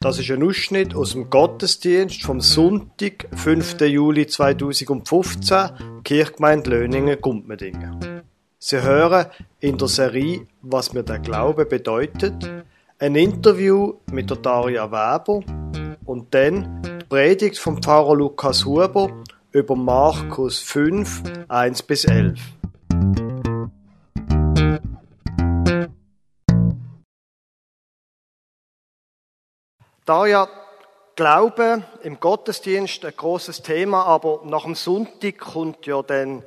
Das ist ein Ausschnitt aus dem Gottesdienst vom Sonntag, 5. Juli 2015, Kirchgemeinde Löningen, Gumpmedingen. Sie hören in der Serie Was mir der Glaube bedeutet, ein Interview mit der Daria Weber und dann die Predigt vom Pfarrer Lukas Huber über Markus 5, 1 bis 11. Daria, Glaube im Gottesdienst ein großes Thema, aber nach dem Sonntag kommt ja dann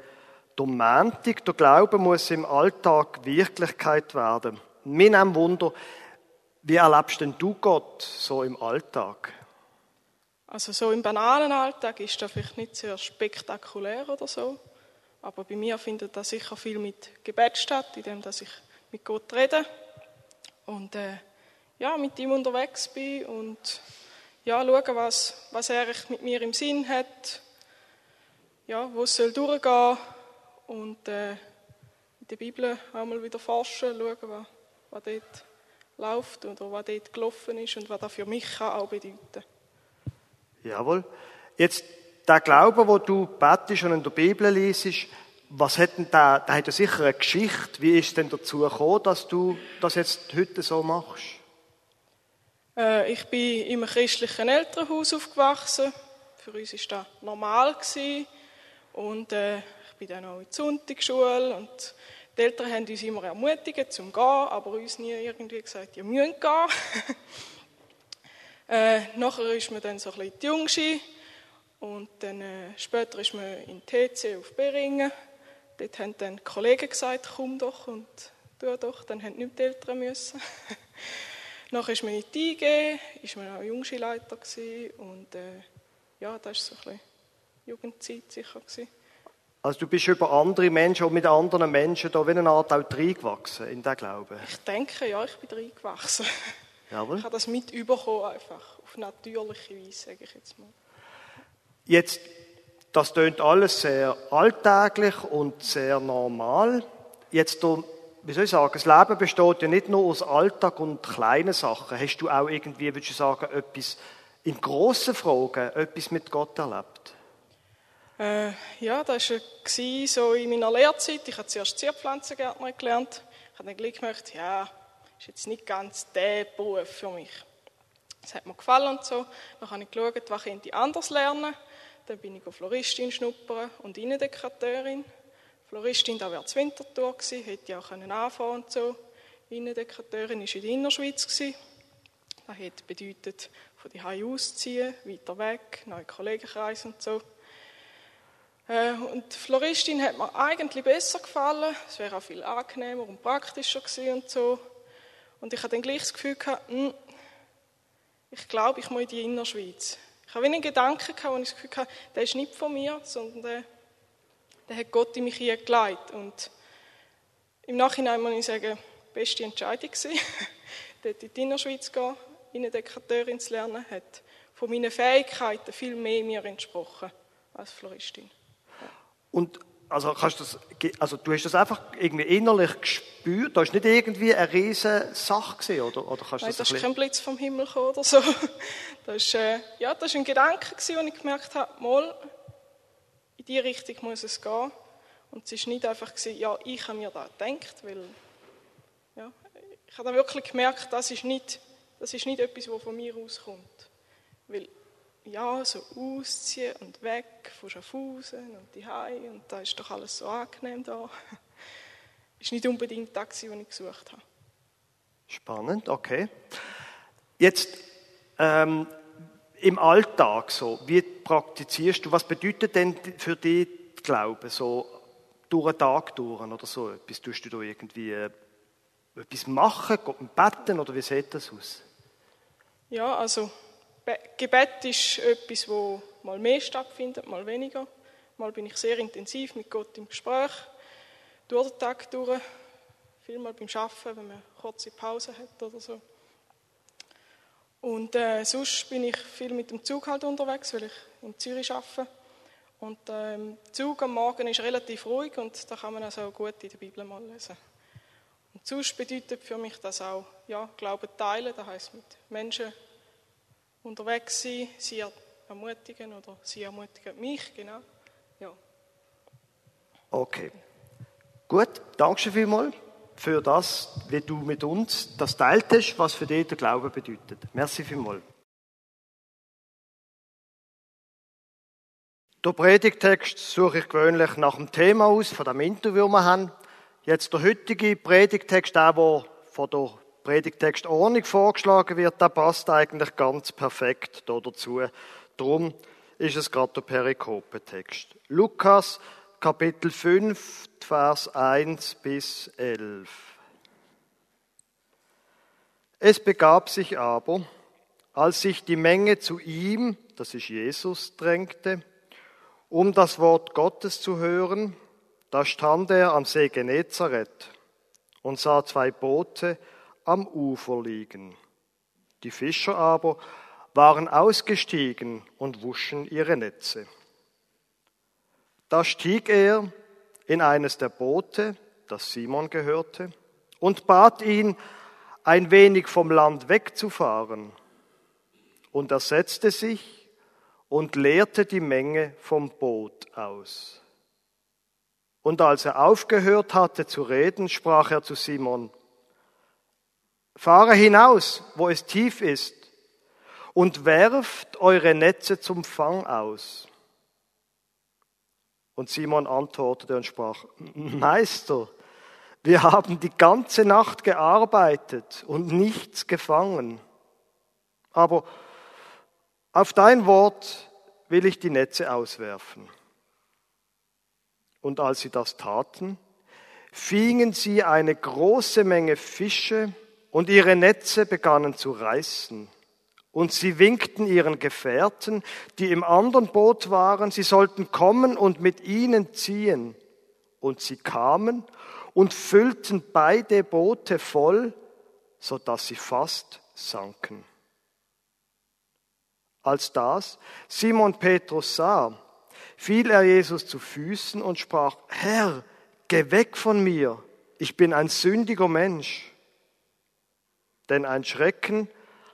der Montag. Der Glaube muss im Alltag Wirklichkeit werden. Mir nimmt Wunder, wie erlebst denn du Gott so im Alltag? Also so im banalen Alltag ist das vielleicht nicht sehr spektakulär oder so, aber bei mir findet das sicher viel mit Gebet statt, indem dass ich mit Gott rede und äh, ja, mit ihm unterwegs bin und ja, schauen, was, was er mit mir im Sinn hat, ja, wo es soll durchgehen und äh, in der Bibel einmal wieder forschen, schauen, was, was dort läuft oder was dort gelaufen ist und was das für mich kann auch bedeuten Jawohl. Jetzt, der Glaube, wo du betest und in der Bibel liest, was hat denn der, der hat ja sicher eine Geschichte. Wie ist denn dazu gekommen, dass du das jetzt heute so machst? Äh, ich bin in einem christlichen Elternhaus aufgewachsen. Für uns war das normal. Gewesen. Und äh, ich bin dann auch in die Sonntagsschule. Und die Eltern haben uns immer ermutigt, zum gehen, aber uns nie irgendwie gesagt, ihr müsst gehen. äh, nachher ist man dann so ein bisschen die Jungschi. Und dann äh, später ist man in TC auf Beringen. Dort haben dann Kollegen gesagt, komm doch und tu doch. Dann haben nicht die Eltern müssen. Nachher ist man in die IG, ist man auch Jungschulleiter und äh, ja, das war so ein bisschen Jugendzeit sicher. Gewesen. Also du bist über andere Menschen und mit anderen Menschen da wie eine Art auch reingewachsen in den Glauben? Ich denke, ja, ich bin reingewachsen. Jawohl. Ich habe das mit überkommen einfach, auf natürliche Weise, sage ich jetzt mal. Jetzt, das tönt alles sehr alltäglich und sehr normal. Jetzt wie soll ich sagen, das Leben besteht ja nicht nur aus Alltag und kleinen Sachen. Hast du auch irgendwie, würdest du sagen, etwas in grossen Fragen, etwas mit Gott erlebt? Äh, ja, das war so in meiner Lehrzeit. Ich habe zuerst Zierpflanzengärtner gelernt. Ich habe dann gleich gemerkt, ja, ist jetzt nicht ganz der Beruf für mich. Das hat mir gefallen und so. Dann habe ich geschaut, was könnte ich anders lernen. Dann bin ich Floristin schnuppern und Innendekorateurin. Floristin, da wäre Winterthur gewesen, hätte ich auch können anfangen und so. Innendekorateurin war in der Innerschweiz. Gewesen. Das hat bedeutet, von die Hause ausziehen, weiter weg, neue Kollegenkreis und so. Äh, und Floristin hat mir eigentlich besser gefallen. Es wäre auch viel angenehmer und praktischer gewesen und so. Und ich hatte dann gleich das Gefühl gehabt, hm, ich glaube, ich muss in die Innerschweiz. Ich habe wenig Gedanken gehabt, und ich das Gefühl hatte, der ist nicht von mir, sondern dann hat Gott in mich hineingelegt. Und im Nachhinein muss ich sagen, die beste Entscheidung war, dort in die Innerschweiz zu gehen, Innendekorateurin zu lernen, hat von meinen Fähigkeiten viel mehr mir entsprochen als Floristin. Und also, kannst das, also du hast das einfach irgendwie innerlich gespürt, da ist nicht irgendwie eine riesige Sache gewesen, oder, oder kannst Nein, das, das ist kein Blitz vom Himmel gekommen oder so. Das ist, äh, ja, das ist ein Gedanke gewesen, wo ich gemerkt habe, mal, in die Richtung muss es gehen. Und es ist nicht einfach gewesen, ja, ich habe mir da gedacht, weil ja, ich habe dann wirklich gemerkt, das ist nicht, das ist nicht etwas, was von mir auskommt. Weil, ja, so ausziehen und weg von Schaffhausen und die und da ist doch alles so angenehm da. ist nicht unbedingt das, was ich gesucht habe. Spannend, okay. Jetzt, ähm, im Alltag so, wie praktizierst du, was bedeutet denn für dich Glauben, so durch den Tag durch oder so etwas? Tust du da irgendwie äh, etwas machen, beten oder wie sieht das aus? Ja, also Gebet ist etwas, wo mal mehr stattfindet, mal weniger. Mal bin ich sehr intensiv mit Gott im Gespräch, durch den Tag durch, vielmal beim Arbeiten, wenn man kurze Pause hat oder so. Und äh, sonst bin ich viel mit dem Zug halt unterwegs, weil ich in Zürich arbeite. Und der Zug am Morgen ist relativ ruhig und da kann man also gut in der Bibel mal lesen. Und sonst bedeutet für mich das auch, ja, Glauben teilen, das heißt mit Menschen unterwegs sein, sie ermutigen oder sie ermutigen mich, genau. Ja. Okay. Gut, danke schön vielmals für das, wie du mit uns das teilt hast, was für dich der Glaube bedeutet. Merci vielmals. Der Predigtext suche ich gewöhnlich nach dem Thema aus, von dem Interview, das wir haben. Jetzt der heutige Predigtext, der, der von der Predigtextordnung vorgeschlagen wird, der passt eigentlich ganz perfekt dazu. Darum ist es gerade der Perikope-Text. Lukas, Kapitel 5, Vers 1 bis 11. Es begab sich aber, als sich die Menge zu ihm, das ist Jesus, drängte, um das Wort Gottes zu hören, da stand er am See Genezareth und sah zwei Boote am Ufer liegen. Die Fischer aber waren ausgestiegen und wuschen ihre Netze. Da stieg er in eines der Boote, das Simon gehörte, und bat ihn, ein wenig vom Land wegzufahren. Und er setzte sich und leerte die Menge vom Boot aus. Und als er aufgehört hatte zu reden, sprach er zu Simon, Fahre hinaus, wo es tief ist, und werft eure Netze zum Fang aus. Und Simon antwortete und sprach, Meister, wir haben die ganze Nacht gearbeitet und nichts gefangen. Aber auf dein Wort will ich die Netze auswerfen. Und als sie das taten, fingen sie eine große Menge Fische und ihre Netze begannen zu reißen. Und sie winkten ihren Gefährten, die im anderen Boot waren, sie sollten kommen und mit ihnen ziehen. Und sie kamen und füllten beide Boote voll, so dass sie fast sanken. Als das Simon Petrus sah, fiel er Jesus zu Füßen und sprach, Herr, geh weg von mir, ich bin ein sündiger Mensch. Denn ein Schrecken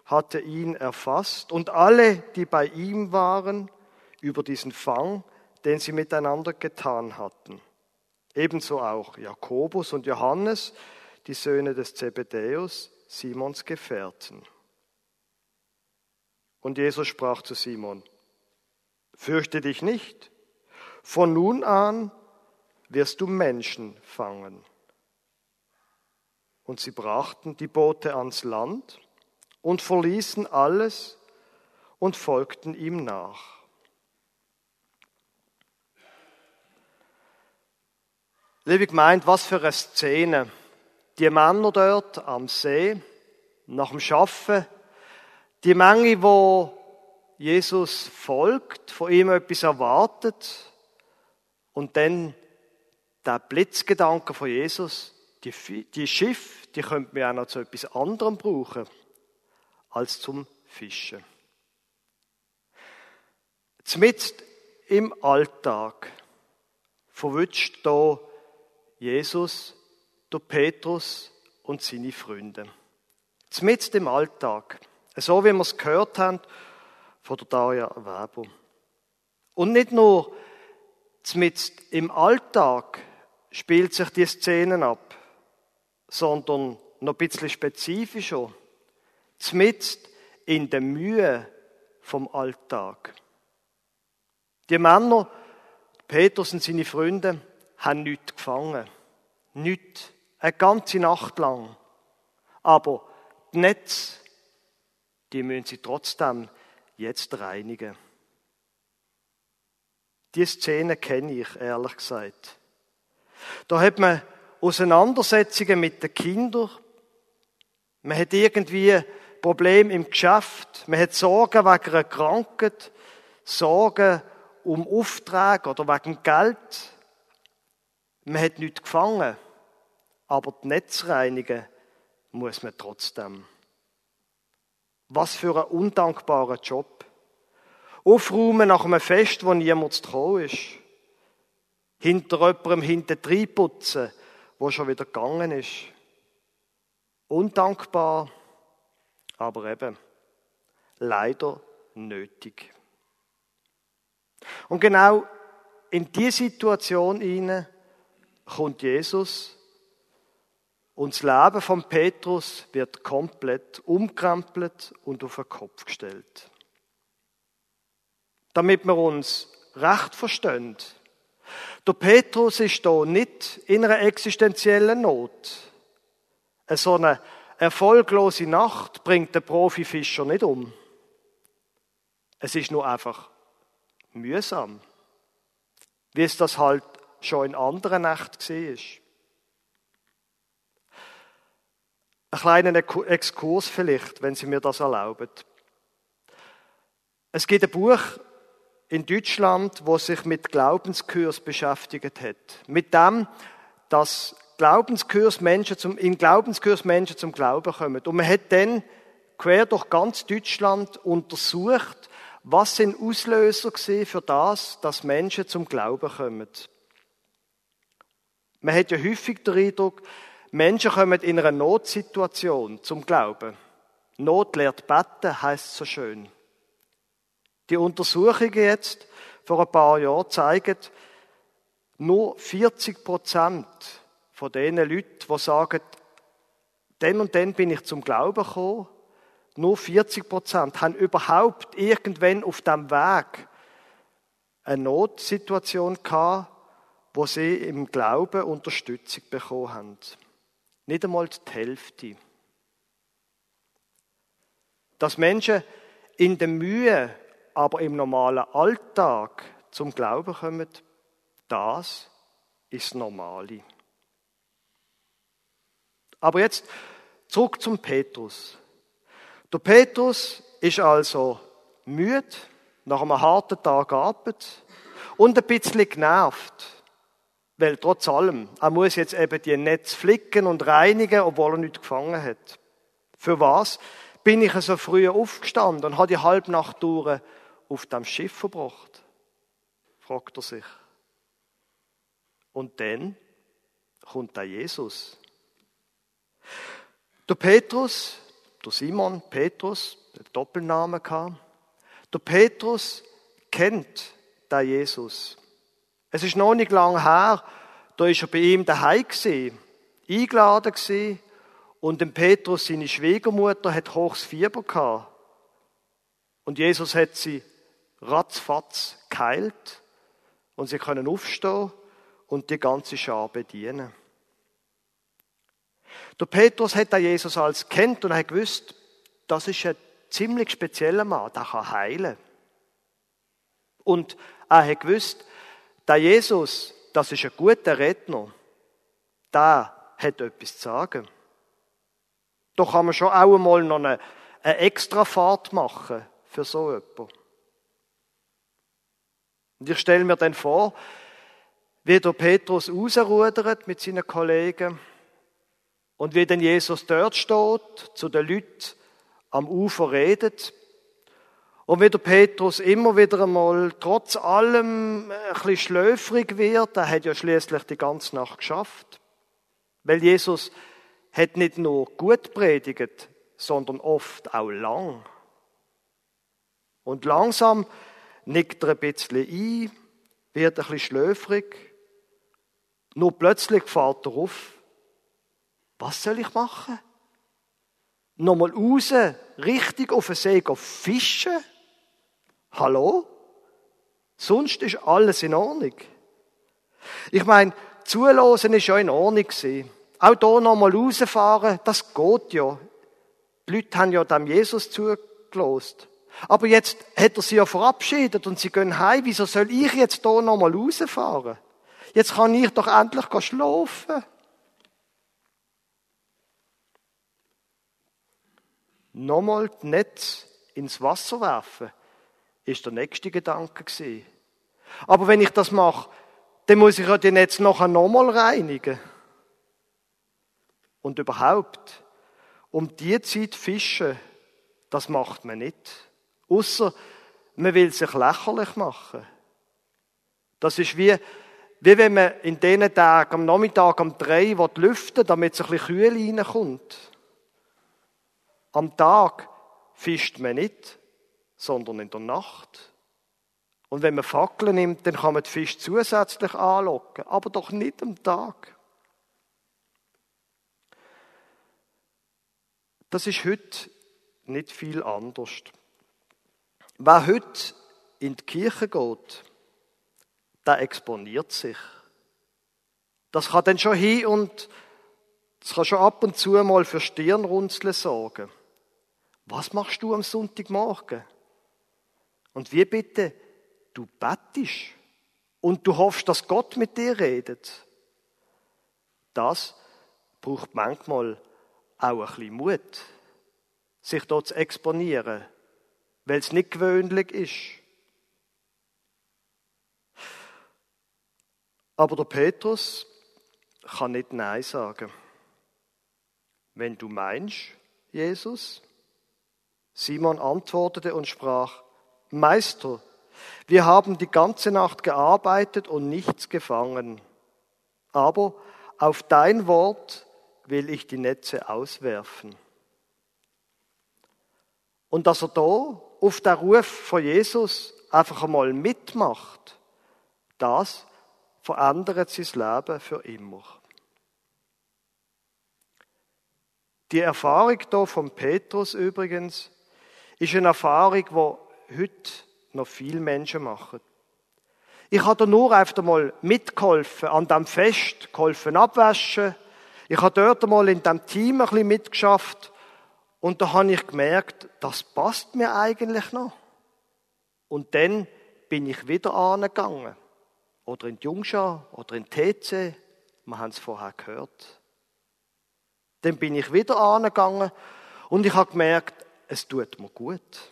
hatte ihn erfasst und alle, die bei ihm waren, über diesen Fang, den sie miteinander getan hatten. Ebenso auch Jakobus und Johannes, die Söhne des Zebedäus, Simons Gefährten. Und Jesus sprach zu Simon, fürchte dich nicht, von nun an wirst du Menschen fangen. Und sie brachten die Boote ans Land und verließen alles und folgten ihm nach. Liebe Gemeinde, was für eine Szene. Die Männer dort am See, nach dem Schaffen, die Menge, wo Jesus folgt, von ihm etwas erwartet und dann der Blitzgedanke von Jesus, die, Schiff, die könnte man auch noch zu etwas anderem brauchen als zum Fischen. Zumindest im Alltag verwünscht da Jesus, der Petrus und seine Freunde. Zumindest im Alltag. So wie wir es gehört haben von der Daria Weber. Und nicht nur mit im Alltag spielt sich die Szenen ab, sondern noch ein bisschen spezifischer. Zumindest in der Mühe vom Alltag. Die Männer, Petrus und seine Freunde, haben nichts gefangen. Nichts. Eine ganze Nacht lang. Aber die Netze die müssen sie trotzdem jetzt reinigen. Die Szene kenne ich, ehrlich gesagt. Da hat man Auseinandersetzungen mit den Kindern. Man hat irgendwie Probleme im Geschäft. Man hat Sorgen wegen einer Krankheit, Sorgen um Aufträge oder wegen Geld. Man hat nichts gefangen. Aber die Netzreinigen muss man trotzdem. Was für ein undankbarer Job. Aufräumen nach einem Fest, wo niemand zu kommen ist. Hinter jemandem hinten putzen, wo schon wieder gegangen ist. Undankbar, aber eben. leider nötig. Und genau in die Situation hinein kommt Jesus und das Leben von Petrus wird komplett umkrempelt und auf den Kopf gestellt. Damit wir uns recht verstehen. Der Petrus ist da nicht in einer existenziellen Not. So eine erfolglose Nacht bringt den Profifischer nicht um. Es ist nur einfach mühsam. Wie es das halt schon in anderen Nächten war. Ein kleiner Exkurs vielleicht, wenn Sie mir das erlauben. Es gibt ein Buch in Deutschland, wo sich mit Glaubenskurs beschäftigt hat. Mit dem, dass Glaubenskurs Menschen zum, in Glaubenskurs Menschen zum Glauben kommen. Und man hat dann quer durch ganz Deutschland untersucht, was sind Auslöser für das, dass Menschen zum Glauben kommen. Man hat ja häufig den Eindruck, Menschen kommen in einer Notsituation zum Glauben. Not lehrt beten, heißt so schön. Die Untersuchungen jetzt vor ein paar Jahren zeigen, nur 40 Prozent von den Leuten, die sagen, dann und dann bin ich zum Glauben gekommen, nur 40 Prozent haben überhaupt irgendwann auf dem Weg eine Notsituation gehabt, wo sie im Glauben Unterstützung bekommen haben. Nicht einmal die Hälfte. Dass Menschen in der Mühe, aber im normalen Alltag zum Glauben kommen, das ist das Normale. Aber jetzt zurück zum Petrus. Der Petrus ist also müde, nach einem harten Tag arbeitet und ein bisschen genervt. Weil trotz allem, er muss jetzt eben die Netz flicken und reinigen, obwohl er nichts gefangen hat. Für was bin ich so früh aufgestanden und habe die Halbnacht durch auf dem Schiff verbracht? fragt er sich. Und dann kommt da Jesus. Der Petrus, der Simon Petrus, der Doppelname kam, der Petrus kennt da Jesus. Es ist noch nicht lang her, da ist er bei ihm daheim gewesen, eingeladen gewesen, und dem Petrus, seine Schwiegermutter, hat hochs Fieber gehabt. Und Jesus hat sie ratzfatz geheilt und sie können aufstehen und die ganze Schar bedienen. Der Petrus hat da Jesus als kennt und hat gewusst, das ist ein ziemlich spezieller Mann, der kann heilen. Und er hat gewusst, der Jesus, das ist ein guter Redner. Der hat etwas zu sagen. Da kann man schon auch einmal noch eine, eine extra Fahrt machen für so jemanden. Und ich stelle mir dann vor, wie der Petrus rausrudert mit seinen Kollegen und wie dann Jesus dort steht, zu den Leuten am Ufer redet und wie der Petrus immer wieder einmal trotz allem ein bisschen schläfrig wird, er hat ja schließlich die ganze Nacht geschafft. Weil Jesus hat nicht nur gut predigt, sondern oft auch lang. Und langsam nickt er ein bisschen ein, wird ein bisschen schläfrig. Nur plötzlich fährt er auf. Was soll ich machen? Nochmal raus, richtig auf den See fischen? Hallo? Sonst ist alles in Ordnung. Ich meine, zulassen ist ja in Ordnung gewesen. Auch hier nochmal rausfahren, das geht ja. Die Leute haben ja dem Jesus zugelost. Aber jetzt hat er sie ja verabschiedet und sie gehen heim. Wieso soll ich jetzt hier nochmal rausfahren? Jetzt kann ich doch endlich schlafen. Nochmal das Netz ins Wasser werfen ist der nächste Gedanke gewesen. Aber wenn ich das mache, dann muss ich ja die Netz nachher nochmal reinigen. Und überhaupt, um die Zeit fischen, das macht man nicht. Außer man will sich lächerlich machen. Das ist wie, wie wenn man in diesen Tagen am Nachmittag um drei lüften damit es ein bisschen kühl reinkommt. Am Tag fischt man nicht, sondern in der Nacht. Und wenn man Fackeln nimmt, dann kann man die Fisch zusätzlich anlocken, aber doch nicht am Tag. Das ist heute nicht viel anders. Wer heute in die Kirche geht, der exponiert sich. Das kann dann schon hin und das kann schon ab und zu mal für Stirnrunzeln sorgen. Was machst du am Sonntagmorgen? Und wie bitte? Du bettest und du hoffst, dass Gott mit dir redet. Das braucht manchmal auch ein bisschen Mut, sich dort zu exponieren, weil es nicht gewöhnlich ist. Aber der Petrus kann nicht Nein sagen. Wenn du meinst, Jesus? Simon antwortete und sprach, Meister, wir haben die ganze Nacht gearbeitet und nichts gefangen. Aber auf dein Wort will ich die Netze auswerfen. Und dass er da auf der Ruf von Jesus einfach einmal mitmacht, das verändert sein Leben für immer. Die Erfahrung hier von Petrus übrigens ist eine Erfahrung, die heute noch viele Menschen machen. Ich habe da nur einfach mal mitgeholfen, an dem Fest, geholfen abwaschen. Ich habe dort mal in dem Team ein bisschen mitgeschafft und da habe ich gemerkt, das passt mir eigentlich noch. Und dann bin ich wieder angegangen oder in die Jungschau oder in TC. Wir haben es vorher gehört. Dann bin ich wieder angegangen und ich habe gemerkt, es tut mir gut.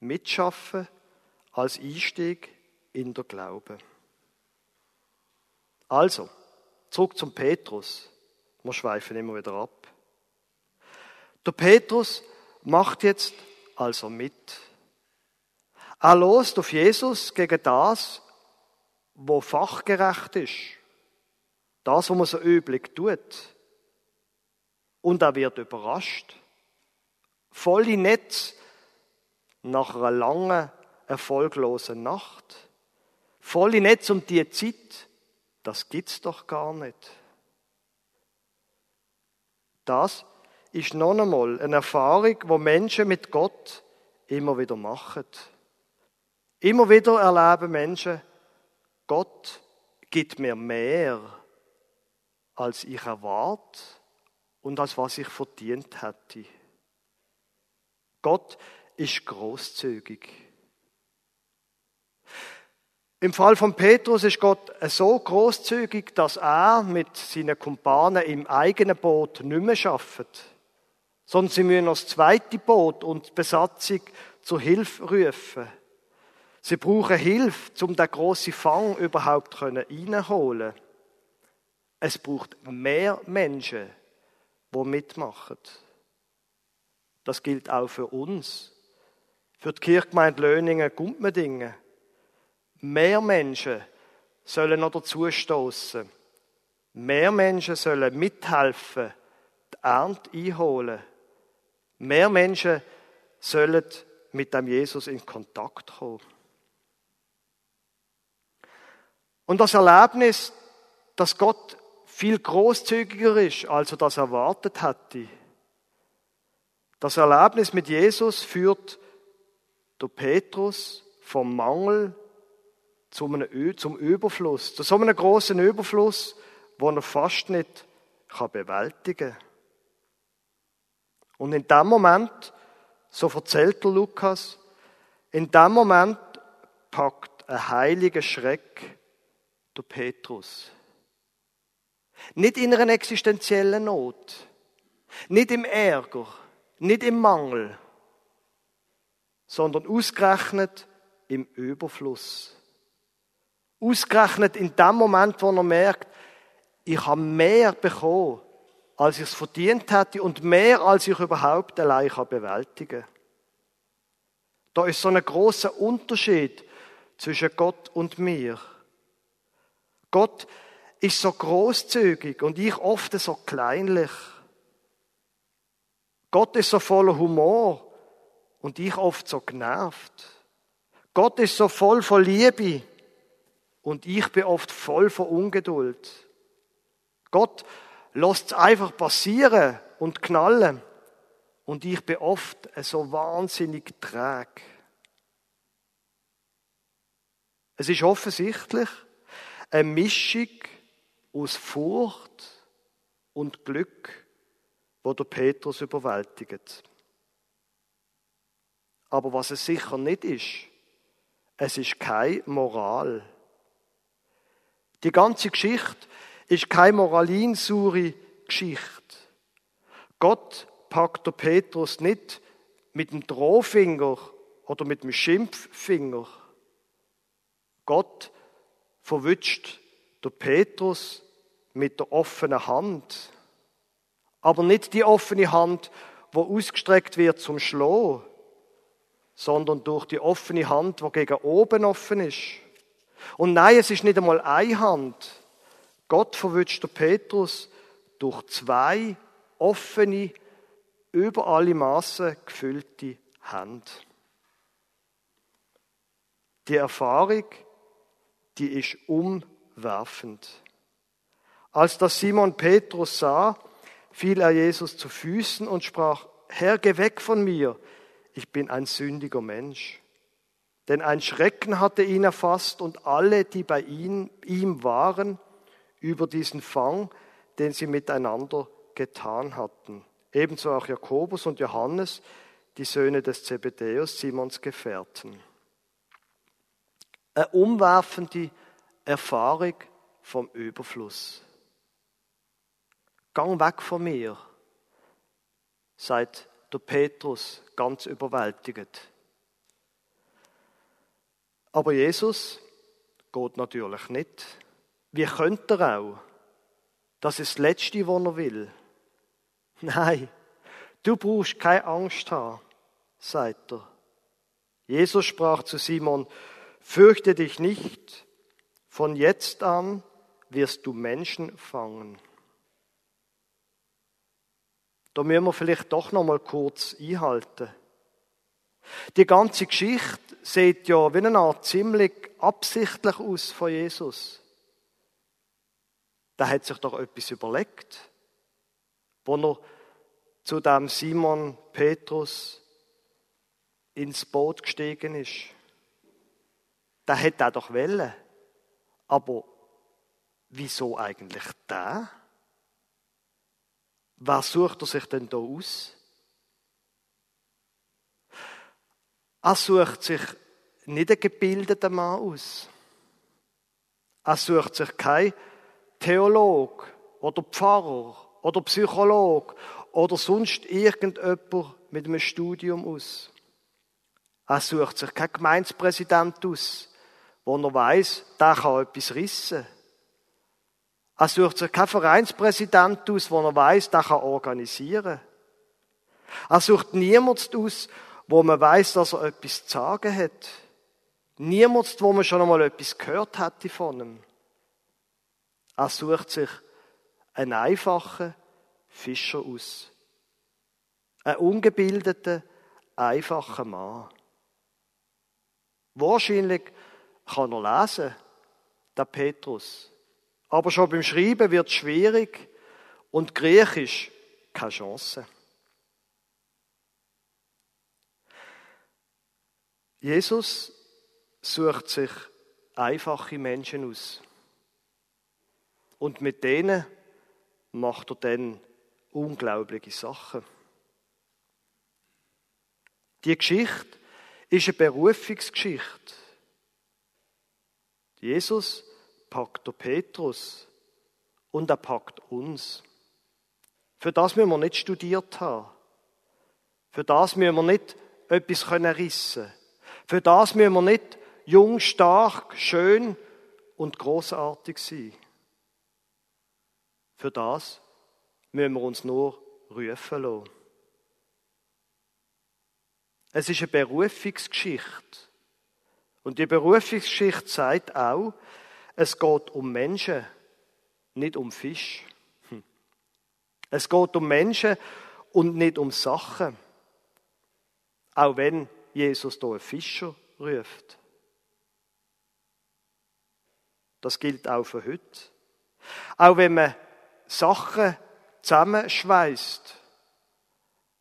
Mitschaffen als Einstieg in der Glaube. Also, zurück zum Petrus. Wir schweifen immer wieder ab. Der Petrus macht jetzt also mit. Er lost auf Jesus gegen das, wo fachgerecht ist. Das, was man so üblich tut. Und er wird überrascht. Voll in Netz nach einer langen, erfolglosen Nacht. Voll in Netz um die Zeit. Das gibt's doch gar nicht. Das ist noch einmal eine Erfahrung, wo Menschen mit Gott immer wieder machen. Immer wieder erleben Menschen, Gott gibt mir mehr, als ich erwarte und als was ich verdient hätte. Gott ist großzügig. Im Fall von Petrus ist Gott so großzügig, dass er mit seinen Kumpanen im eigenen Boot nicht mehr schafft, sondern sie müssen das zweite Boot und die Besatzung zur Hilfe rufen. Sie brauchen Hilfe, um den grossen Fang überhaupt reinholen Es braucht mehr Menschen, die mitmachen. Das gilt auch für uns. Für die Kirchgemeinde Löningen, Gumpmedingen. Mehr Menschen sollen noch dazustoßen. Mehr Menschen sollen mithelfen, die Ernte einholen. Mehr Menschen sollen mit dem Jesus in Kontakt kommen. Und das Erlebnis, dass Gott viel großzügiger ist, als er das erwartet hatte. Das Erlebnis mit Jesus führt der Petrus vom Mangel zum Überfluss, zu so einem großen Überfluss, wo er fast nicht kann bewältigen kann. Und in dem Moment, so erzählt der Lukas, in dem Moment packt ein heiliger Schreck der Petrus. Nicht in einer existenziellen Not, nicht im Ärger, nicht im Mangel, sondern ausgerechnet im Überfluss. Ausgerechnet in dem Moment, wo er merkt, ich habe mehr bekommen, als ich es verdient hätte und mehr, als ich überhaupt allein bewältigen kann. Da ist so ein großer Unterschied zwischen Gott und mir. Gott ist so großzügig und ich oft so kleinlich. Gott ist so voller Humor und ich oft so genervt. Gott ist so voll von Liebe und ich bin oft voll von Ungeduld. Gott lässt es einfach passieren und knallen und ich bin oft so wahnsinnig träge. Es ist offensichtlich eine Mischung aus Furcht und Glück, der Petrus überwältigt. Aber was es sicher nicht ist, es ist keine Moral. Die ganze Geschichte ist keine moralinsure Geschichte. Gott packt der Petrus nicht mit dem Drohfinger oder mit dem Schimpffinger. Gott verwünscht der Petrus mit der offenen Hand. Aber nicht die offene Hand, wo ausgestreckt wird zum Schlagen, sondern durch die offene Hand, wo gegen oben offen ist. Und nein, es ist nicht einmal eine Hand. Gott verwünscht der Petrus durch zwei offene, über alle Maßen gefüllte Hände. Die Erfahrung, die ist umwerfend. Als das Simon Petrus sah, fiel er Jesus zu Füßen und sprach, Herr, geh weg von mir, ich bin ein sündiger Mensch. Denn ein Schrecken hatte ihn erfasst und alle, die bei ihm, ihm waren, über diesen Fang, den sie miteinander getan hatten. Ebenso auch Jakobus und Johannes, die Söhne des Zebedäus, Simons Gefährten. Eine umwerfende Erfahrung vom Überfluss. Gang weg von mir, sagt der Petrus ganz überwältigend. Aber Jesus geht natürlich nicht. Wie könnte er auch? Das ist das Letzte, was er will. Nein, du brauchst keine Angst haben, sagt er. Jesus sprach zu Simon, fürchte dich nicht, von jetzt an wirst du Menschen fangen. Da müssen wir vielleicht doch noch mal kurz einhalten. Die ganze Geschichte sieht ja wie eine Art ziemlich absichtlich aus von Jesus. Da hat sich doch etwas überlegt, wo er zu dem Simon Petrus ins Boot gestiegen ist. Da hätte er doch wollen. Aber wieso eigentlich da? Wer sucht er sich denn da aus? Er sucht sich nicht einen gebildeten Mann aus. Er sucht sich kein Theolog oder Pfarrer oder Psycholog oder sonst irgendjemand mit einem Studium aus. Er sucht sich kein Gemeindepräsident aus, wo er weiß, der kann etwas rissen. Er sucht sich kein Vereinspräsident aus, wo er weiß, der kann organisieren. Er sucht niemanden aus, wo man weiß, dass er etwas zu sagen hat. Niemand, wo man schon einmal etwas gehört hätte von ihm. Er sucht sich einen einfachen Fischer aus. Einen ungebildeten, einfachen Mann. Wahrscheinlich kann er lesen, der Petrus. Aber schon beim Schreiben wird es schwierig und Griechisch keine Chance. Jesus sucht sich einfache Menschen aus. Und mit denen macht er dann unglaubliche Sachen. Die Geschichte ist eine Berufungsgeschichte. Jesus packt der Petrus und er packt uns. Für das müssen wir nicht studiert haben. Für das müssen wir nicht etwas können rissen. Für das müssen wir nicht jung, stark, schön und großartig sein. Für das müssen wir uns nur rufen lassen. Es ist eine Berufungsgeschichte. Und die Berufungsgeschichte sagt auch, es geht um Menschen, nicht um Fisch. Hm. Es geht um Menschen und nicht um Sachen. Auch wenn Jesus hier einen Fischer ruft. Das gilt auch für heute. Auch wenn man Sachen zusammenschweißt,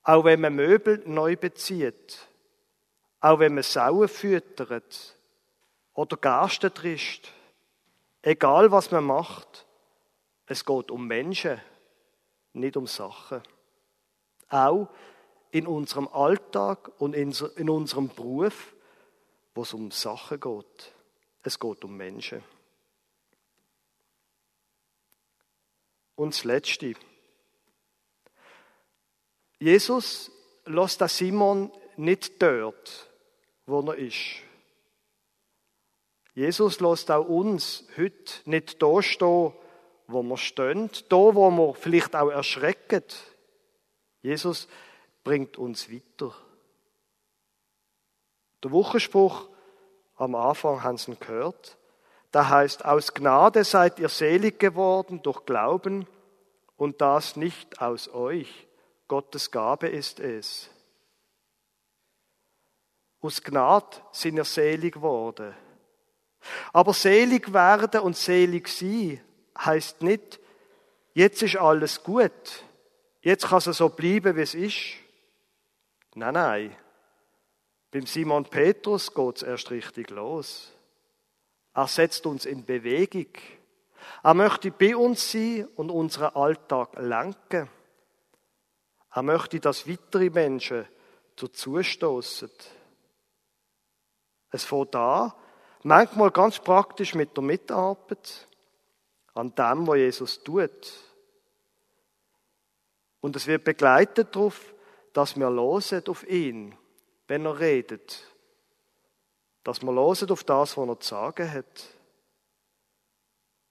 auch wenn man Möbel neu bezieht, auch wenn man Sauen füttert oder Gasten trischt, egal was man macht, es geht um Menschen, nicht um Sachen. Auch in unserem Alltag und in unserem Beruf, wo es um Sachen geht. Es geht um Menschen. Und das Letzte. Jesus lässt Simon nicht dort, wo er ist. Jesus lässt auch uns heute nicht da stehen, wo wir stehen, da, wo wir vielleicht auch erschrecken. Jesus bringt uns weiter. Der Wochenspruch am Anfang haben Sie gehört. Da heißt, aus Gnade seid ihr selig geworden durch Glauben und das nicht aus euch. Gottes Gabe ist es. Aus Gnade sind ihr selig geworden. Aber selig werden und selig sein heißt nicht, jetzt ist alles gut. Jetzt kann es so bleiben, wie es ist. Nein, nein. Beim Simon Petrus geht es erst richtig los. Er setzt uns in Bewegung. Er möchte bei uns sein und unseren Alltag lenken. Er möchte, dass weitere Menschen dazu stoßen. Es fängt an, manchmal ganz praktisch mit der Mitarbeit, an dem, was Jesus tut. Und es wird begleitet darauf, dass wir losen auf ihn, wenn er redet. Dass wir losen auf das, was er zu sagen hat.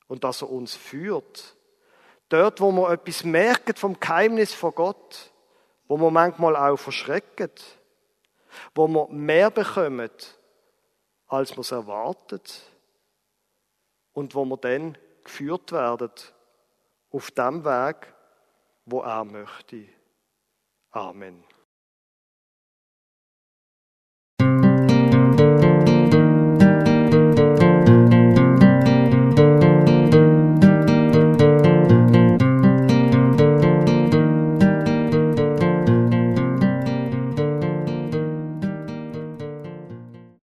Und dass er uns führt. Dort, wo wir etwas merken vom Geheimnis von Gott, wo wir manchmal auch verschrecken, wo wir mehr bekommen, als wir es erwartet, und wo wir dann geführt werden auf dem Weg, wo er möchte. Amen.